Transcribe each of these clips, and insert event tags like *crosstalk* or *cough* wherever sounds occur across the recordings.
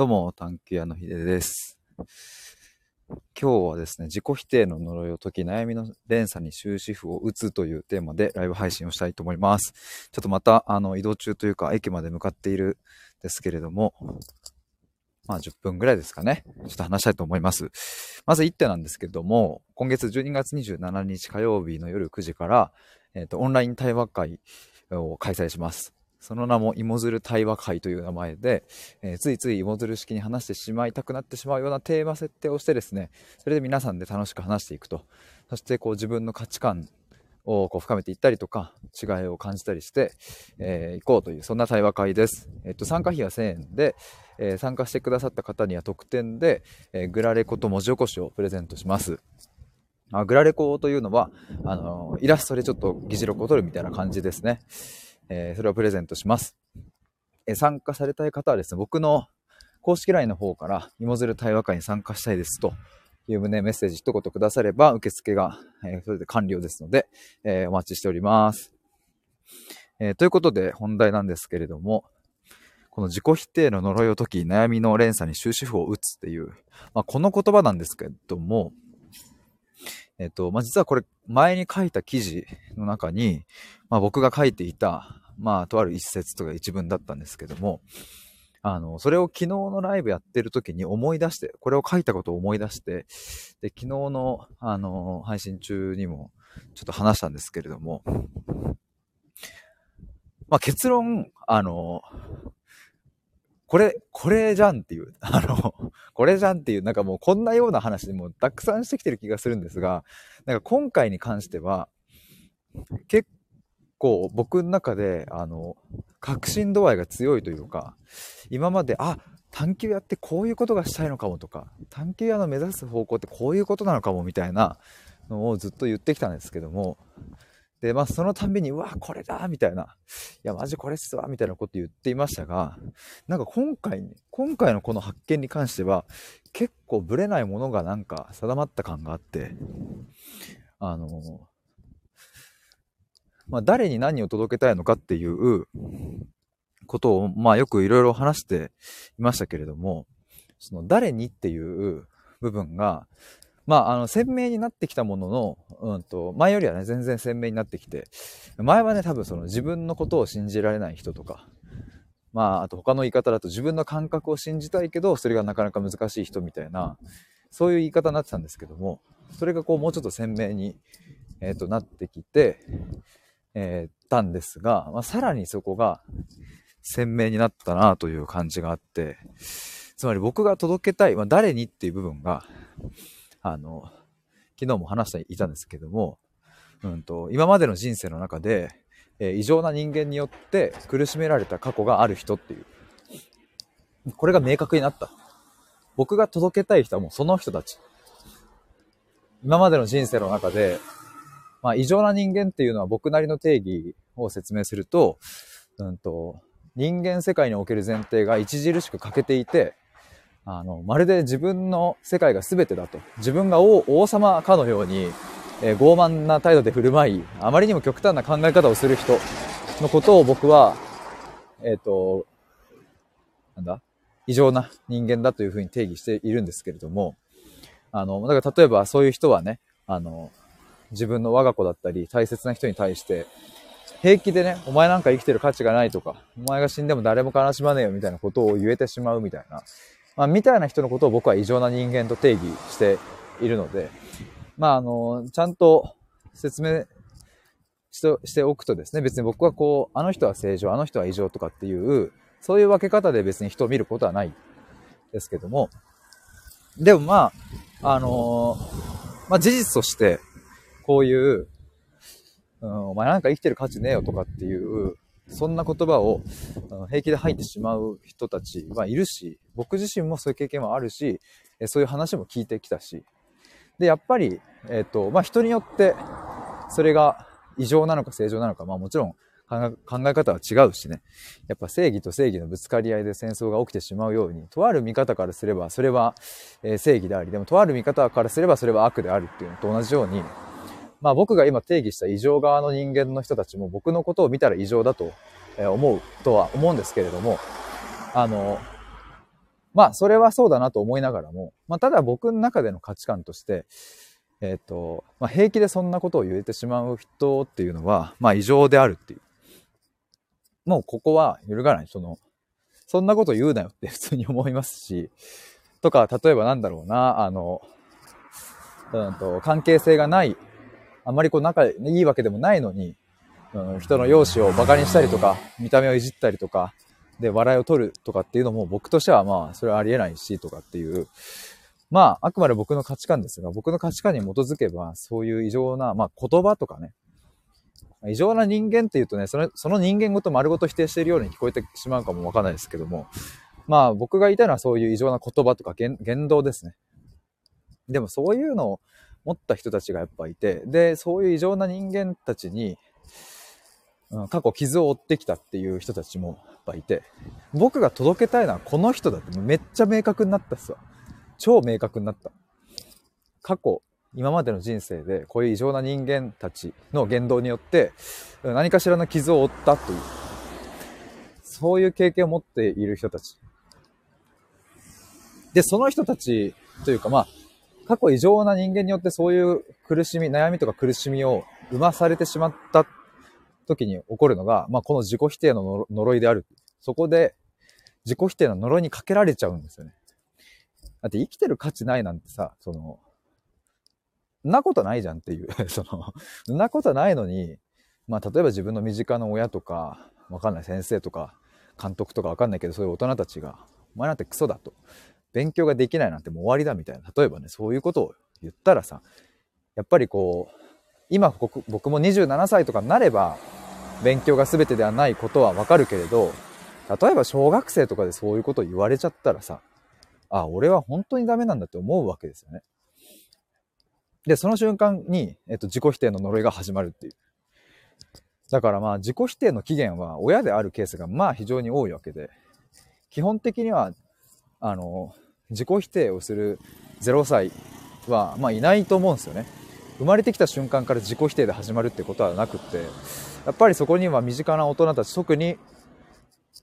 どうも、探求屋のひでです。今日はですね、自己否定の呪いを解き、悩みの連鎖に終止符を打つというテーマでライブ配信をしたいと思います。ちょっとまた、あの、移動中というか、駅まで向かっているんですけれども、まあ10分ぐらいですかね。ちょっと話したいと思います。まず1点なんですけども、今月12月27日火曜日の夜9時から、えっ、ー、と、オンライン対話会を開催します。その名も芋づる対話会という名前で、えー、ついつい芋づる式に話してしまいたくなってしまうようなテーマ設定をしてですね、それで皆さんで楽しく話していくと。そしてこう自分の価値観をこう深めていったりとか、違いを感じたりして、えー、行こうという、そんな対話会です。えっと、参加費は1000円で、えー、参加してくださった方には特典で、えー、グラレコと文字起こしをプレゼントします。あグラレコというのは、あのイラストでちょっと議事録を取るみたいな感じですね。えー、それをプレゼントします。えー、参加されたい方はですね、僕の公式 LINE の方から、芋づる対話会に参加したいですというね、メッセージ一言くだされば、受付が、えー、それで完了ですので、えお待ちしております。えということで、本題なんですけれども、この自己否定の呪いを解き、悩みの連鎖に終止符を打つっていう、まあ、この言葉なんですけれども、えっと、まあ、実はこれ、前に書いた記事の中に、まあ、僕が書いていた、まあ、とある一節とか一文だったんですけども、あの、それを昨日のライブやってる時に思い出して、これを書いたことを思い出して、で、昨日の、あの、配信中にもちょっと話したんですけれども、まあ、結論、あの、これ、これじゃんっていう、あの、これじゃんっていう、なんかもうこんなような話でもたくさんしてきてる気がするんですが、なんか今回に関しては、結構僕の中で、あの、確信度合いが強いというか、今まで、あ、探求屋ってこういうことがしたいのかもとか、探求屋の目指す方向ってこういうことなのかもみたいなのをずっと言ってきたんですけども、で、まあそのたんびに、うわ、これだみたいな、いや、マジこれっすわみたいなこと言っていましたが、なんか今回、今回のこの発見に関しては、結構ブレないものがなんか定まった感があって、あの、まあ、誰に何を届けたいのかっていうことを、まあ、よくいろいろ話していましたけれども、その誰にっていう部分が、まあ、あの、鮮明になってきたものの、うんと、前よりはね、全然鮮明になってきて、前はね、多分その自分のことを信じられない人とか、まあ、あと他の言い方だと自分の感覚を信じたいけど、それがなかなか難しい人みたいな、そういう言い方になってたんですけども、それがこう、もうちょっと鮮明に、えっ、ー、と、なってきて、えー、たんですが、まあ、さらにそこが鮮明になったなという感じがあって、つまり僕が届けたい、まあ、誰にっていう部分が、あの、昨日も話していたんですけども、うんと、今までの人生の中で、えー、異常な人間によって苦しめられた過去がある人っていう。これが明確になった。僕が届けたい人はもうその人たち。今までの人生の中で、まあ、異常な人間っていうのは僕なりの定義を説明すると、うんと、人間世界における前提が著しく欠けていて、あの、まるで自分の世界が全てだと。自分が王様かのように、えー、傲慢な態度で振る舞い、あまりにも極端な考え方をする人のことを僕は、えっ、ー、と、なんだ？異常な人間だというふうに定義しているんですけれども、あの、だから例えばそういう人はね、あの、自分の我が子だったり、大切な人に対して、平気でね、お前なんか生きてる価値がないとか、お前が死んでも誰も悲しまねえよみたいなことを言えてしまうみたいな、まあ、みたいな人のことを僕は異常な人間と定義しているので、まあ、あの、ちゃんと説明しておくとですね、別に僕はこう、あの人は正常、あの人は異常とかっていう、そういう分け方で別に人を見ることはないですけども、でもまあ、あのまあ事実として、こういう、うん、お前なんか生きてる価値ねえよとかっていう、そんな言葉を平気で吐いてしまう人たちはいるし、僕自身もそういう経験もあるし、そういう話も聞いてきたし、で、やっぱり、えっ、ー、と、まあ、人によって、それが異常なのか正常なのか、まあもちろん考え方は違うしね。やっぱ正義と正義のぶつかり合いで戦争が起きてしまうように、とある見方からすれば、それは、正義であり、でもとある見方からすればそれは悪であるっていうのと同じように、まあ僕が今定義した異常側の人間の人たちも僕のことを見たら異常だと思うとは思うんですけれども、あの、まあ、それはそうだなと思いながらも、まあ、ただ僕の中での価値観として、えっ、ー、と、まあ、平気でそんなことを言えてしまう人っていうのは、まあ、異常であるっていう。もうここは揺るがない。その、そんなこと言うなよって普通に思いますし、とか、例えばなんだろうな、あの、うんと、関係性がない、あんまりこう仲いいわけでもないのに、うん、人の容姿を馬鹿にしたりとか、見た目をいじったりとか、で、笑いを取るとかっていうのも僕としてはまあ、それはありえないし、とかっていう、まあ、あくまで僕の価値観ですが、僕の価値観に基づけば、そういう異常な、まあ、言葉とかね、異常な人間っていうとね、その、その人間ごと丸ごと否定しているように聞こえてしまうかもわかんないですけども、まあ、僕が言いたいのはそういう異常な言葉とか言言動ですね。でもそういうのを持った人たちがやっぱいて、で、そういう異常な人間たちに、うん、過去傷を負ってきたっていう人たちもやっぱいて、僕が届けたいのはこの人だってめっちゃ明確になったっすわ。超明確になった。過去、今までの人生でこういう異常な人間たちの言動によって何かしらの傷を負ったという、そういう経験を持っている人たち。で、その人たちというかまあ、過去異常な人間によってそういう苦しみ、悩みとか苦しみを生まされてしまった時に起こるのが、まあ、この自己否定の呪いである。そこで自己否定の呪いにかけられちゃうんですよね。だって生きてる価値ないなんてさ、その、なことないじゃんっていう *laughs* その、なことないのに、まあ、例えば自分の身近な親とか、わかんない先生とか、監督とかわかんないけど、そういう大人たちが、お前なんてクソだと。勉強ができないなんてもう終わりだみたいな。例えばね、そういうことを言ったらさ、やっぱりこう、今僕も27歳とかになれば、勉強が全てではないことはわかるけれど、例えば小学生とかでそういうことを言われちゃったらさ、あ、俺は本当にダメなんだって思うわけですよね。で、その瞬間に、えっと、自己否定の呪いが始まるっていう。だからまあ、自己否定の起源は親であるケースがまあ非常に多いわけで、基本的には、あの、自己否定をする0歳は、まあいないと思うんですよね。生まれてきた瞬間から自己否定で始まるってことはなくって、やっぱりそこには身近な大人たち、特に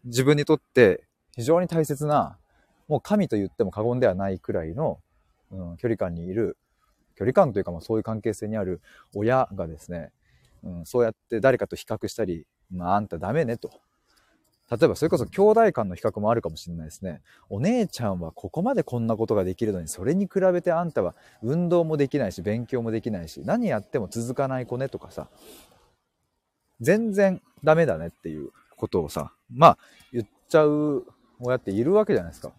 自分にとって非常に大切な、もう神と言っても過言ではないくらいの、うん、距離感にいる、距離感というかまあそういう関係性にある親がですね、うん、そうやって誰かと比較したり、まああんたダメねと。例えばそれこそ兄弟間の比較もあるかもしれないですね。お姉ちゃんはここまでこんなことができるのに、それに比べてあんたは運動もできないし、勉強もできないし、何やっても続かない子ねとかさ、全然ダメだねっていうことをさ、まあ言っちゃう親っているわけじゃないですか。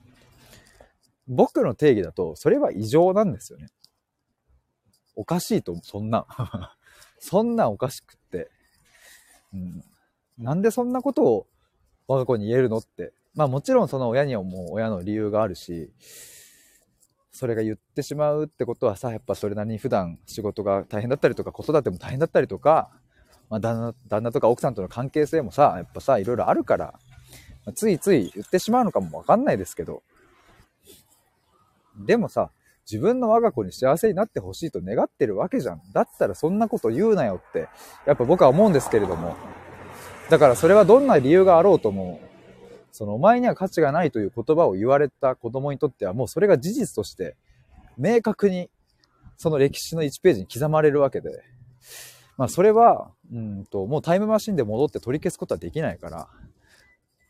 僕の定義だと、それは異常なんですよね。おかしいと、そんな。*laughs* そんなおかしくって。うん。なんでそんなことを我が子に言えるのって。まあもちろんその親にはもう親の理由があるし、それが言ってしまうってことはさ、やっぱそれなりに普段仕事が大変だったりとか、子育ても大変だったりとか、まあ、旦那、旦那とか奥さんとの関係性もさ、やっぱさ、いろいろあるから、まあ、ついつい言ってしまうのかもわかんないですけど、でもさ、自分の我が子に幸せになってほしいと願ってるわけじゃん。だったらそんなこと言うなよって、やっぱ僕は思うんですけれども。だからそれはどんな理由があろうとも、そのお前には価値がないという言葉を言われた子供にとってはもうそれが事実として、明確にその歴史の1ページに刻まれるわけで、まあそれは、うんと、もうタイムマシンで戻って取り消すことはできないから、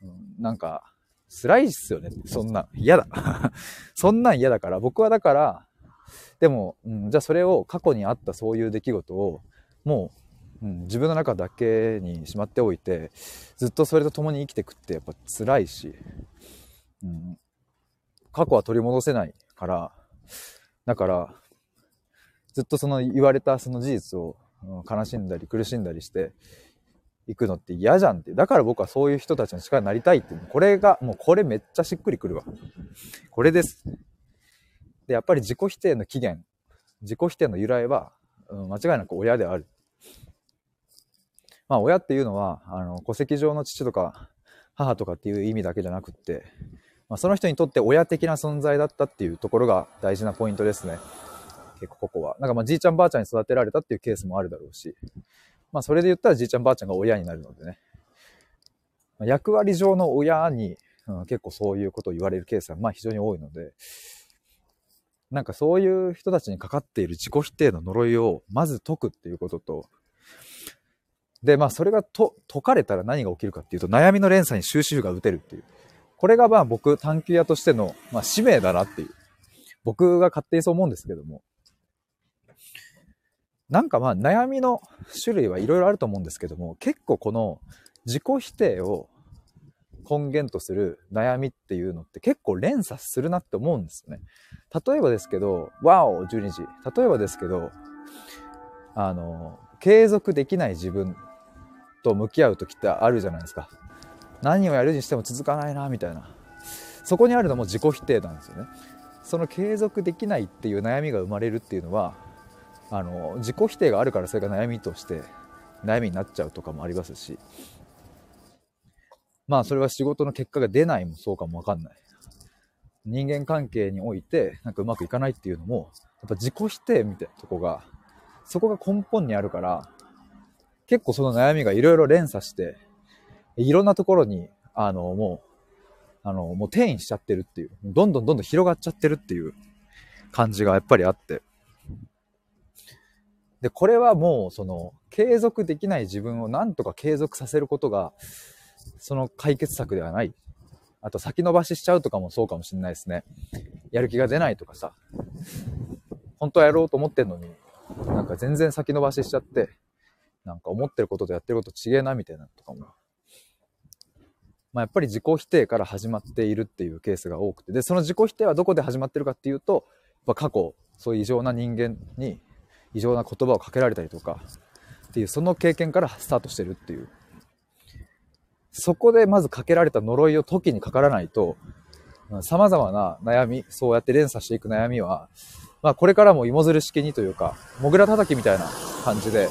うん、なんか、辛いっすよね。そんな、嫌だ。*laughs* そんなん嫌だから、僕はだから、でも、うん、じゃあそれを過去にあったそういう出来事を、もう、うん、自分の中だけにしまっておいて、ずっとそれと共に生きていくってやっぱ辛いし、うん、過去は取り戻せないから、だから、ずっとその言われたその事実を悲しんだり苦しんだりしていくのって嫌じゃんって。だから僕はそういう人たちの力になりたいって。これが、もうこれめっちゃしっくりくるわ。これです。で、やっぱり自己否定の起源、自己否定の由来は、うん、間違いなく親である。まあ親っていうのは、あの、戸籍上の父とか母とかっていう意味だけじゃなくって、まあ、その人にとって親的な存在だったっていうところが大事なポイントですね。結構ここは。なんかまあじいちゃんばあちゃんに育てられたっていうケースもあるだろうし、まあそれで言ったらじいちゃんばあちゃんが親になるのでね。役割上の親にうん、結構そういうことを言われるケースは、まあ非常に多いので、なんかそういう人たちにかかっている自己否定の呪いをまず解くっていうことと、で、まあそれがと解かれたら何が起きるかっていうと、悩みの連鎖に終止符が打てるっていう。これがまあ僕、探求屋としての、まあ、使命だなっていう。僕が勝手にそう思うんですけども。なんかまあ悩みの種類はいろいろあると思うんですけども、結構この自己否定を根源とする悩みっていうのって結構連鎖するなって思うんですよね。例えばですけど、ワオ !12 時。例えばですけど、あの、継続できない自分と向き合う時ってあるじゃないですか。何をやるにしても続かないな、みたいな。そこにあるのも自己否定なんですよね。その継続できないっていう悩みが生まれるっていうのは、あの、自己否定があるからそれが悩みとして悩みになっちゃうとかもありますし、まあそれは仕事の結果が出ないもそうかもわかんない。人間関係においてなんかうまくいかないっていうのも、やっぱ自己否定みたいなとこが、そこが根本にあるから、結構その悩みがいろいろ連鎖して、いろんなところに、あの、もう、あの、もう転移しちゃってるっていう、どんどんどんどん広がっちゃってるっていう感じがやっぱりあって。で、これはもう、その、継続できない自分をなんとか継続させることが、その解決策ではない。あと先延ばししちゃうとかもそうかもしれないですね。やる気が出ないとかさ、本当はやろうと思ってんのに、なんか全然先延ばししちゃって、なんか思ってることとやってること違えなみたいなとかも。まあ、やっぱり自己否定から始まっているっていうケースが多くて、で、その自己否定はどこで始まってるかっていうと、ま過去、そういう異常な人間に異常な言葉をかけられたりとか、っていう、その経験からスタートしてるっていうそこでまずかけられた呪いを時にかからないと、様々な悩み、そうやって連鎖していく悩みは、まあこれからも芋づる式にというか、もぐら叩きみたいな感じで、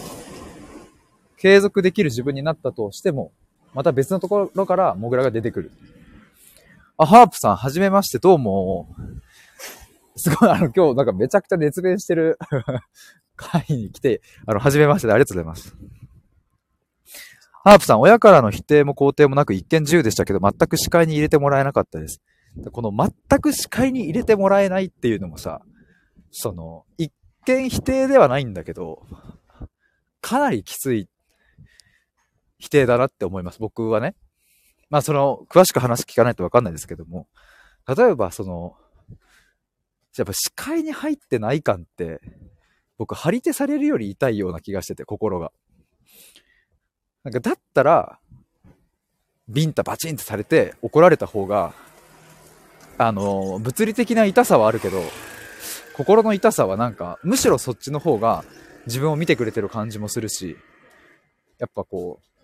継続できる自分になったとしても、また別のところからモグラが出てくる。あ、ハープさん、はじめまして、どうも。すごい、あの、今日なんかめちゃくちゃ熱弁してる会に来て、あの、はじめましてでありがとうございます。ハープさん、親からの否定も肯定もなく一見自由でしたけど、全く視界に入れてもらえなかったです。この全く視界に入れてもらえないっていうのもさ、その、一見否定ではないんだけど、かなりきつい否定だなって思います。僕はね。まあその、詳しく話聞かないとわかんないですけども、例えばその、やっぱ視界に入ってない感って、僕、張り手されるより痛いような気がしてて、心が。なんかだったら、ビンタバチンってされて怒られた方が、あの、物理的な痛さはあるけど、心の痛さはなんか、むしろそっちの方が自分を見てくれてる感じもするし、やっぱこう、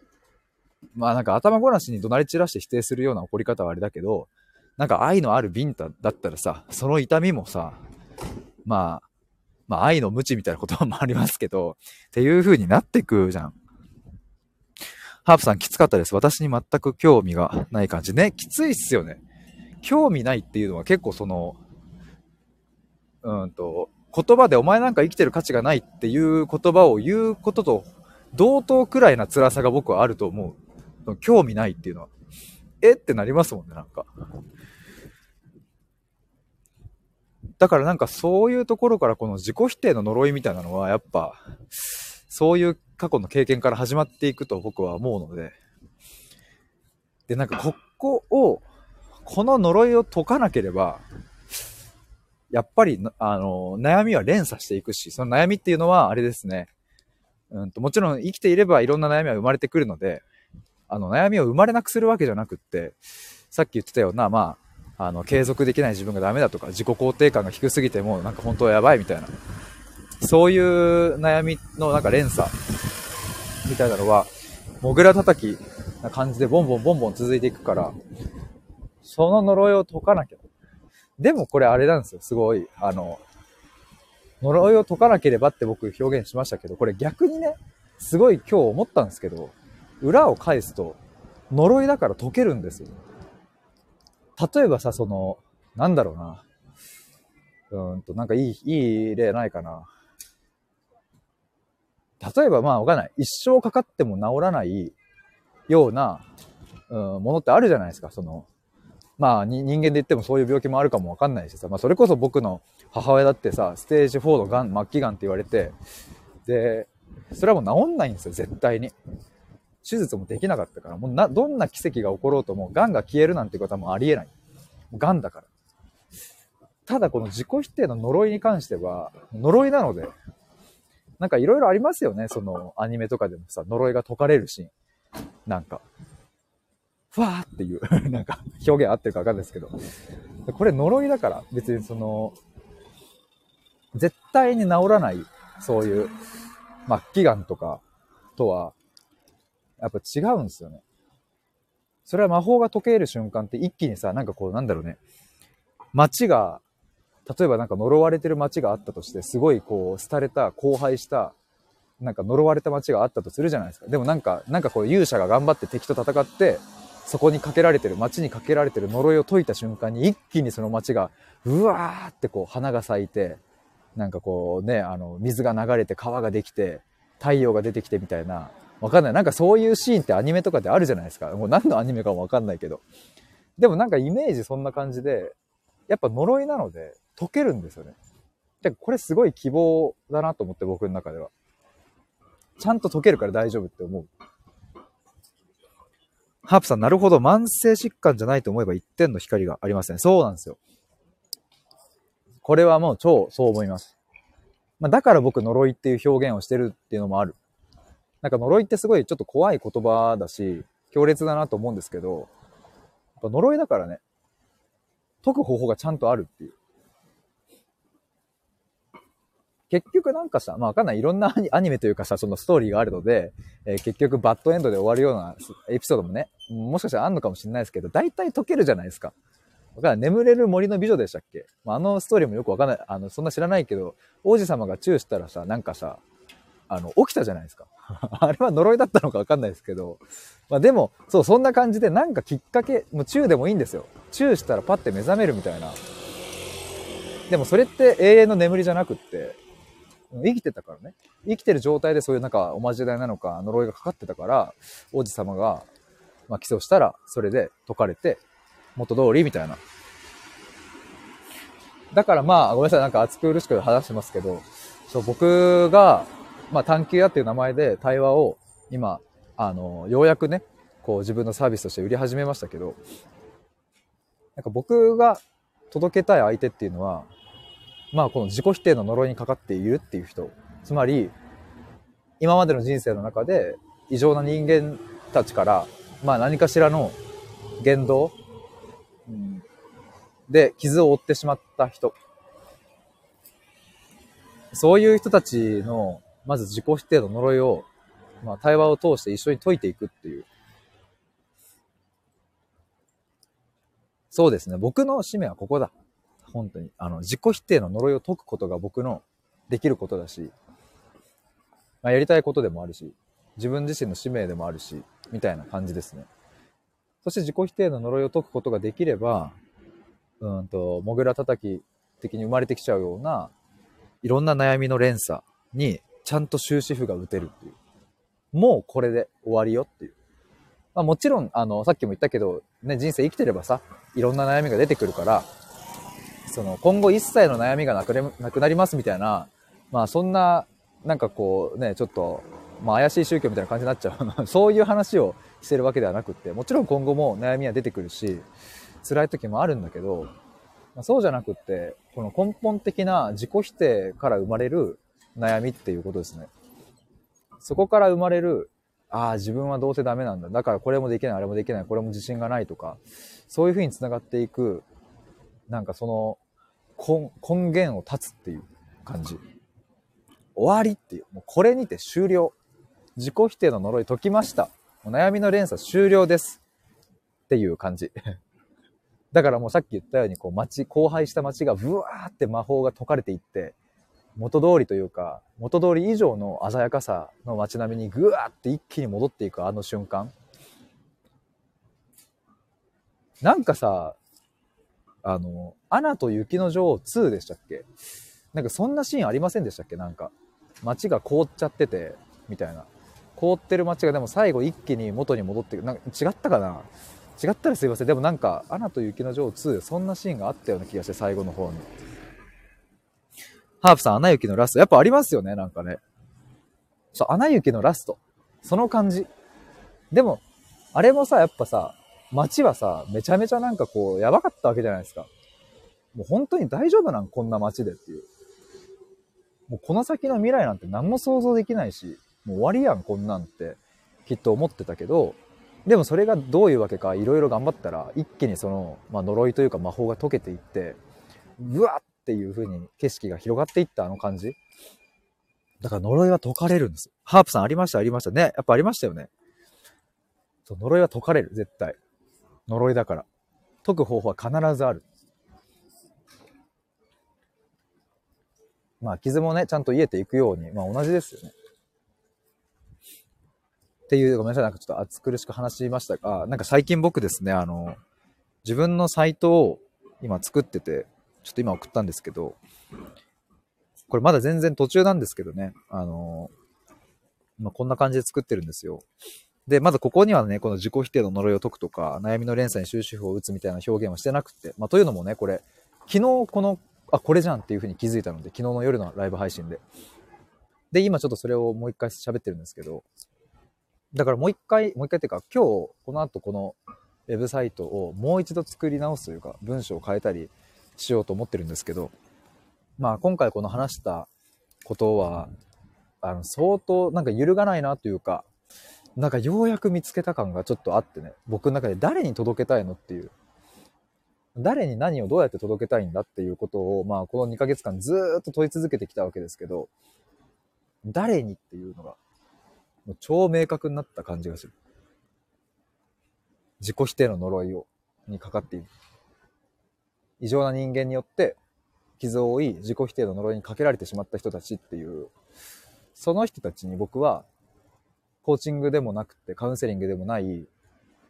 まあなんか頭ごなしに怒鳴り散らして否定するような怒り方はあれだけど、なんか愛のあるビンタだったらさ、その痛みもさ、まあ、まあ愛の無知みたいな言葉もありますけど、っていう風になってくじゃん。ハープさんきつかったです。私に全く興味がない感じね。きついっすよね。興味ないっていうのは結構その、うんと、言葉でお前なんか生きてる価値がないっていう言葉を言うことと同等くらいな辛さが僕はあると思う。興味ないっていうのは。えってなりますもんね、なんか。だからなんかそういうところからこの自己否定の呪いみたいなのはやっぱ、そういう過去の経験から始まっていくと僕は思うので、で、なんかここを、この呪いを解かなければ、やっぱり、あの、悩みは連鎖していくし、その悩みっていうのは、あれですね、うんと、もちろん生きていればいろんな悩みは生まれてくるので、あの、悩みを生まれなくするわけじゃなくって、さっき言ってたような、まあ、あの、継続できない自分がダメだとか、自己肯定感が低すぎても、なんか本当はやばいみたいな、そういう悩みのなんか連鎖みたいなのは、モグラ叩きな感じでボンボンボンボン続いていくから、その呪いを解かなきゃ。でもこれあれなんですよ、すごい。あの、呪いを解かなければって僕表現しましたけど、これ逆にね、すごい今日思ったんですけど、裏を返すと、呪いだから解けるんですよ。例えばさ、その、なんだろうな。うんと、なんかいい、いい例ないかな。例えばまあわかんない。一生かかっても治らないような、うん、ものってあるじゃないですか。その、まあ人間で言ってもそういう病気もあるかもわかんないしさ、まあそれこそ僕の母親だってさ、ステージ4のがん、末期がんって言われて、で、それはもう治んないんですよ、絶対に。手術もできなかったから、もうな、どんな奇跡が起ころうとも、癌が消えるなんてことはもうありえない。癌だから。ただこの自己否定の呪いに関しては、呪いなので、なんかいろいろありますよね、そのアニメとかでもさ、呪いが解かれるシーン。なんか、ふわーっていう *laughs* なんか表現合ってるかわかんないですけど、これ呪いだから、別にその、絶対に治らない、そういう、末期癌とかとは、やっぱ違うんですよね。それは魔法が解ける瞬間って一気にさ、なんかこう、なんだろうね、街が、例えばなんか呪われてる街があったとして、すごいこう、廃れた、荒廃した、なんか呪われた街があったとするじゃないですか。でもなんか、なんかこう勇者が頑張って敵と戦って、そこにかけられてる、街にかけられてる呪いを解いた瞬間に一気にその街が、うわーってこう花が咲いて、なんかこうね、あの、水が流れて川ができて、太陽が出てきてみたいな、わかんない。なんかそういうシーンってアニメとかであるじゃないですか。もう何のアニメかもわかんないけど。でもなんかイメージそんな感じで、やっぱ呪いなので解けるんですよね。で、これすごい希望だなと思って僕の中では。ちゃんと解けるから大丈夫って思う。ハープさん、なるほど。慢性疾患じゃないと思えば一点の光がありません。そうなんですよ。これはもう超そう思います。まあ、だから僕呪いっていう表現をしてるっていうのもある。なんか呪いってすごいちょっと怖い言葉だし、強烈だなと思うんですけど、呪いだからね、解く方法がちゃんとあるっていう。結局なんかさ、まあわかんない。いろんな *laughs* アニメというかさ、そのストーリーがあるので、えー、結局バッドエンドで終わるようなエピソードもね、もしかしたらあんのかもしれないですけど、大体解けるじゃないですか。わかんない。眠れる森の美女でしたっけ、まあ、あのストーリーもよくわかんない。あの、そんな知らないけど、王子様がチューしたらさ、なんかさ、あの、起きたじゃないですか。*laughs* あれは呪いだったのかわかんないですけど、まあでも、そう、そんな感じでなんかきっかけ、もうチューでもいいんですよ。チューしたらパッて目覚めるみたいな。でもそれって永遠の眠りじゃなくって、生きてたからね。生きてる状態でそういうなんかおまじないなのか呪いがかかってたから、王子様が、まあ、起訴したら、それで解かれて、元通りみたいな。だからまあ、ごめんなさい、なんか熱く苦しく話してますけど、そう、僕が、まあ、探求屋っていう名前で対話を今、あの、ようやくね、こう自分のサービスとして売り始めましたけど、なんか僕が届けたい相手っていうのは、まあこの自己否定の呪いにかかっているっていう人。つまり、今までの人生の中で異常な人間たちから、まあ何かしらの言動、うん、で傷を負ってしまった人。そういう人たちの、まず自己否定の呪いを、まあ対話を通して一緒に解いていくっていう。そうですね。僕の使命はここだ。本当に。あの、自己否定の呪いを解くことが僕のできることだし、まあ、やりたいことでもあるし、自分自身の使命でもあるし、みたいな感じですね。そして自己否定の呪いを解くことができれば、うんと、モグラ叩き的に生まれてきちゃうような、いろんな悩みの連鎖に、ちゃんと終止符が打てるっていう。もうこれで終わりよっていう。まあもちろん、あの、さっきも言ったけど、ね、人生生きてればさ、いろんな悩みが出てくるから、その今後一切の悩みがなくなくなりますみたいな、まあそんな、なんかこうね、ちょっと、まあ怪しい宗教みたいな感じになっちゃう。*laughs* そういう話をしてるわけではなくって、もちろん今後も悩みは出てくるし、辛い時もあるんだけど、まあ、そうじゃなくって、この根本的な自己否定から生まれる悩みっていうことですね。そこから生まれる、ああ、自分はどうせダメなんだ。だからこれもできない、あれもできない、これも自信がないとか、そういうふうに繋がっていく、なんかその根根源を断つっていう感じ。終わりっていう。もうこれにて終了。自己否定の呪い解きました。もう悩みの連鎖終了です。っていう感じ。*laughs* だからもうさっき言ったように、こう街、荒廃した街がブワーって魔法が解かれていって、元通りというか、元通り以上の鮮やかさの街並みにぐわって一気に戻っていくあの瞬間。なんかさ、あの、アナと雪の女王2でしたっけ？なんかそんなシーンありませんでしたっけ？なんか。街が凍っちゃってて、みたいな。凍ってる街がでも最後一気に元に戻ってく。なんか違ったかな？違ったらすいません。でもなんか、アナと雪の女王2、そんなシーンがあったような気がして、最後の方に。ハープさん、アナ雪のラスト。やっぱありますよね、なんかね。そう、アナ雪のラスト。その感じ。でも、あれもさ、やっぱさ、街はさ、めちゃめちゃなんかこう、やばかったわけじゃないですか。もう本当に大丈夫なんこんな街でっていう。もうこの先の未来なんて何も想像できないし、もう終わりやん、こんなんってきっと思ってたけど、でもそれがどういうわけかいろいろ頑張ったら、一気にその、まあ、呪いというか魔法が解けていって、うわっていう風に景色が広がっていったあの感じ。だから呪いは解かれるんです。ハープさんありました？ありましたね。やっぱありましたよね。そう、呪いは解かれる、絶対。呪いだから。解く方法は必ずある。まあ、傷もね、ちゃんと癒えていくように、まあ同じですよね。っていう、ごめんなさい、なんかちょっと暑苦しく話しましたが、なんか最近僕ですね、あの、自分のサイトを今作ってて、ちょっと今送ったんですけど、これまだ全然途中なんですけどね、あの、まあ、こんな感じで作ってるんですよ。で、まずここにはね、この自己否定の呪いを解くとか、悩みの連鎖に終止符を打つみたいな表現はしてなくて、まあ、というのもね、これ、昨日この、あ、これじゃんっていう風に気づいたので、昨日の夜のライブ配信で。で、今ちょっとそれをもう一回喋ってるんですけど、だからもう一回、もう一回っていうか、今日、この後このウェブサイトをもう一度作り直すというか、文章を変えたりしようと思ってるんですけど、まあ今回この話したことは、あの、相当なんか揺るがないなというか、なんかようやく見つけた感がちょっとあってね、僕の中で誰に届けたいのっていう、誰に何をどうやって届けたいんだっていうことを、まあこの2ヶ月間ずっと問い続けてきたわけですけど、誰にっていうのがもう超明確になった感じがする。自己否定の呪いを、にかかっている。異常な人間によって傷を負い、自己否定の呪いにかけられてしまった人たちっていう、その人たちに僕は、コーチングでもなくて、カウンセリングでもない、言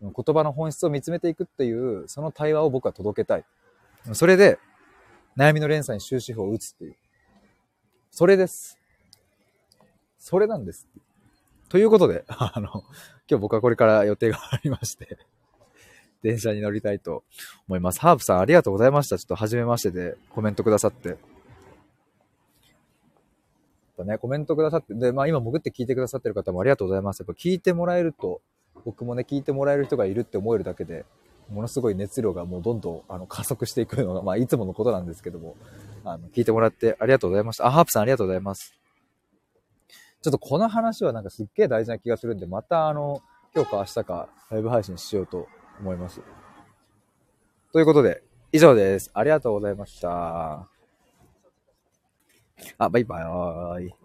葉の本質を見つめていくっていう、その対話を僕は届けたい。それで、悩みの連鎖に終止符を打つっていう。それです。それなんです。ということで、あの、今日僕はこれから予定がありまして電車に乗りたいと思います。ハープさんありがとうございました。ちょっと初めましてでコメントくださって。やっぱね、コメントくださって、で、まあ今潜って聞いてくださってる方もありがとうございます。やっぱ聞いてもらえると、僕もね、聞いてもらえる人がいるって思えるだけで、ものすごい熱量がもうどんどんあの加速していくのが、まあいつものことなんですけども、あの、聞いてもらってありがとうございました。あ、ハープさんありがとうございます。ちょっとこの話はなんかすっげえ大事な気がするんで、またあの、今日か明日かライブ配信しようと思います。ということで、以上です。ありがとうございました。あ、バイバーイ。